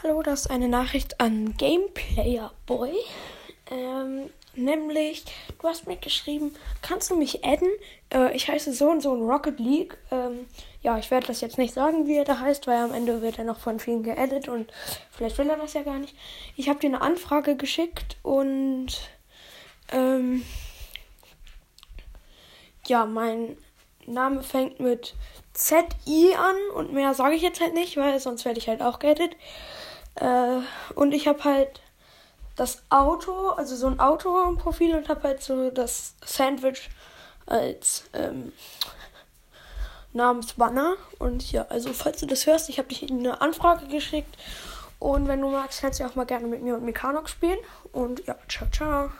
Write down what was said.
Hallo, das ist eine Nachricht an Gameplayer Boy. Ähm, nämlich, du hast mir geschrieben, kannst du mich adden? Äh, ich heiße so und so in Rocket League. Ähm, ja, ich werde das jetzt nicht sagen, wie er da heißt, weil am Ende wird er noch von vielen geaddet und vielleicht will er das ja gar nicht. Ich habe dir eine Anfrage geschickt und ähm, ja, mein Name fängt mit ZI an und mehr sage ich jetzt halt nicht, weil sonst werde ich halt auch geaddet. Äh, und ich habe halt das Auto, also so ein Auto im Profil und habe halt so das Sandwich als ähm, Namensbanner. Und ja, also falls du das hörst, ich habe dich eine Anfrage geschickt. Und wenn du magst, kannst du auch mal gerne mit mir und Mekanok spielen. Und ja, ciao, ciao.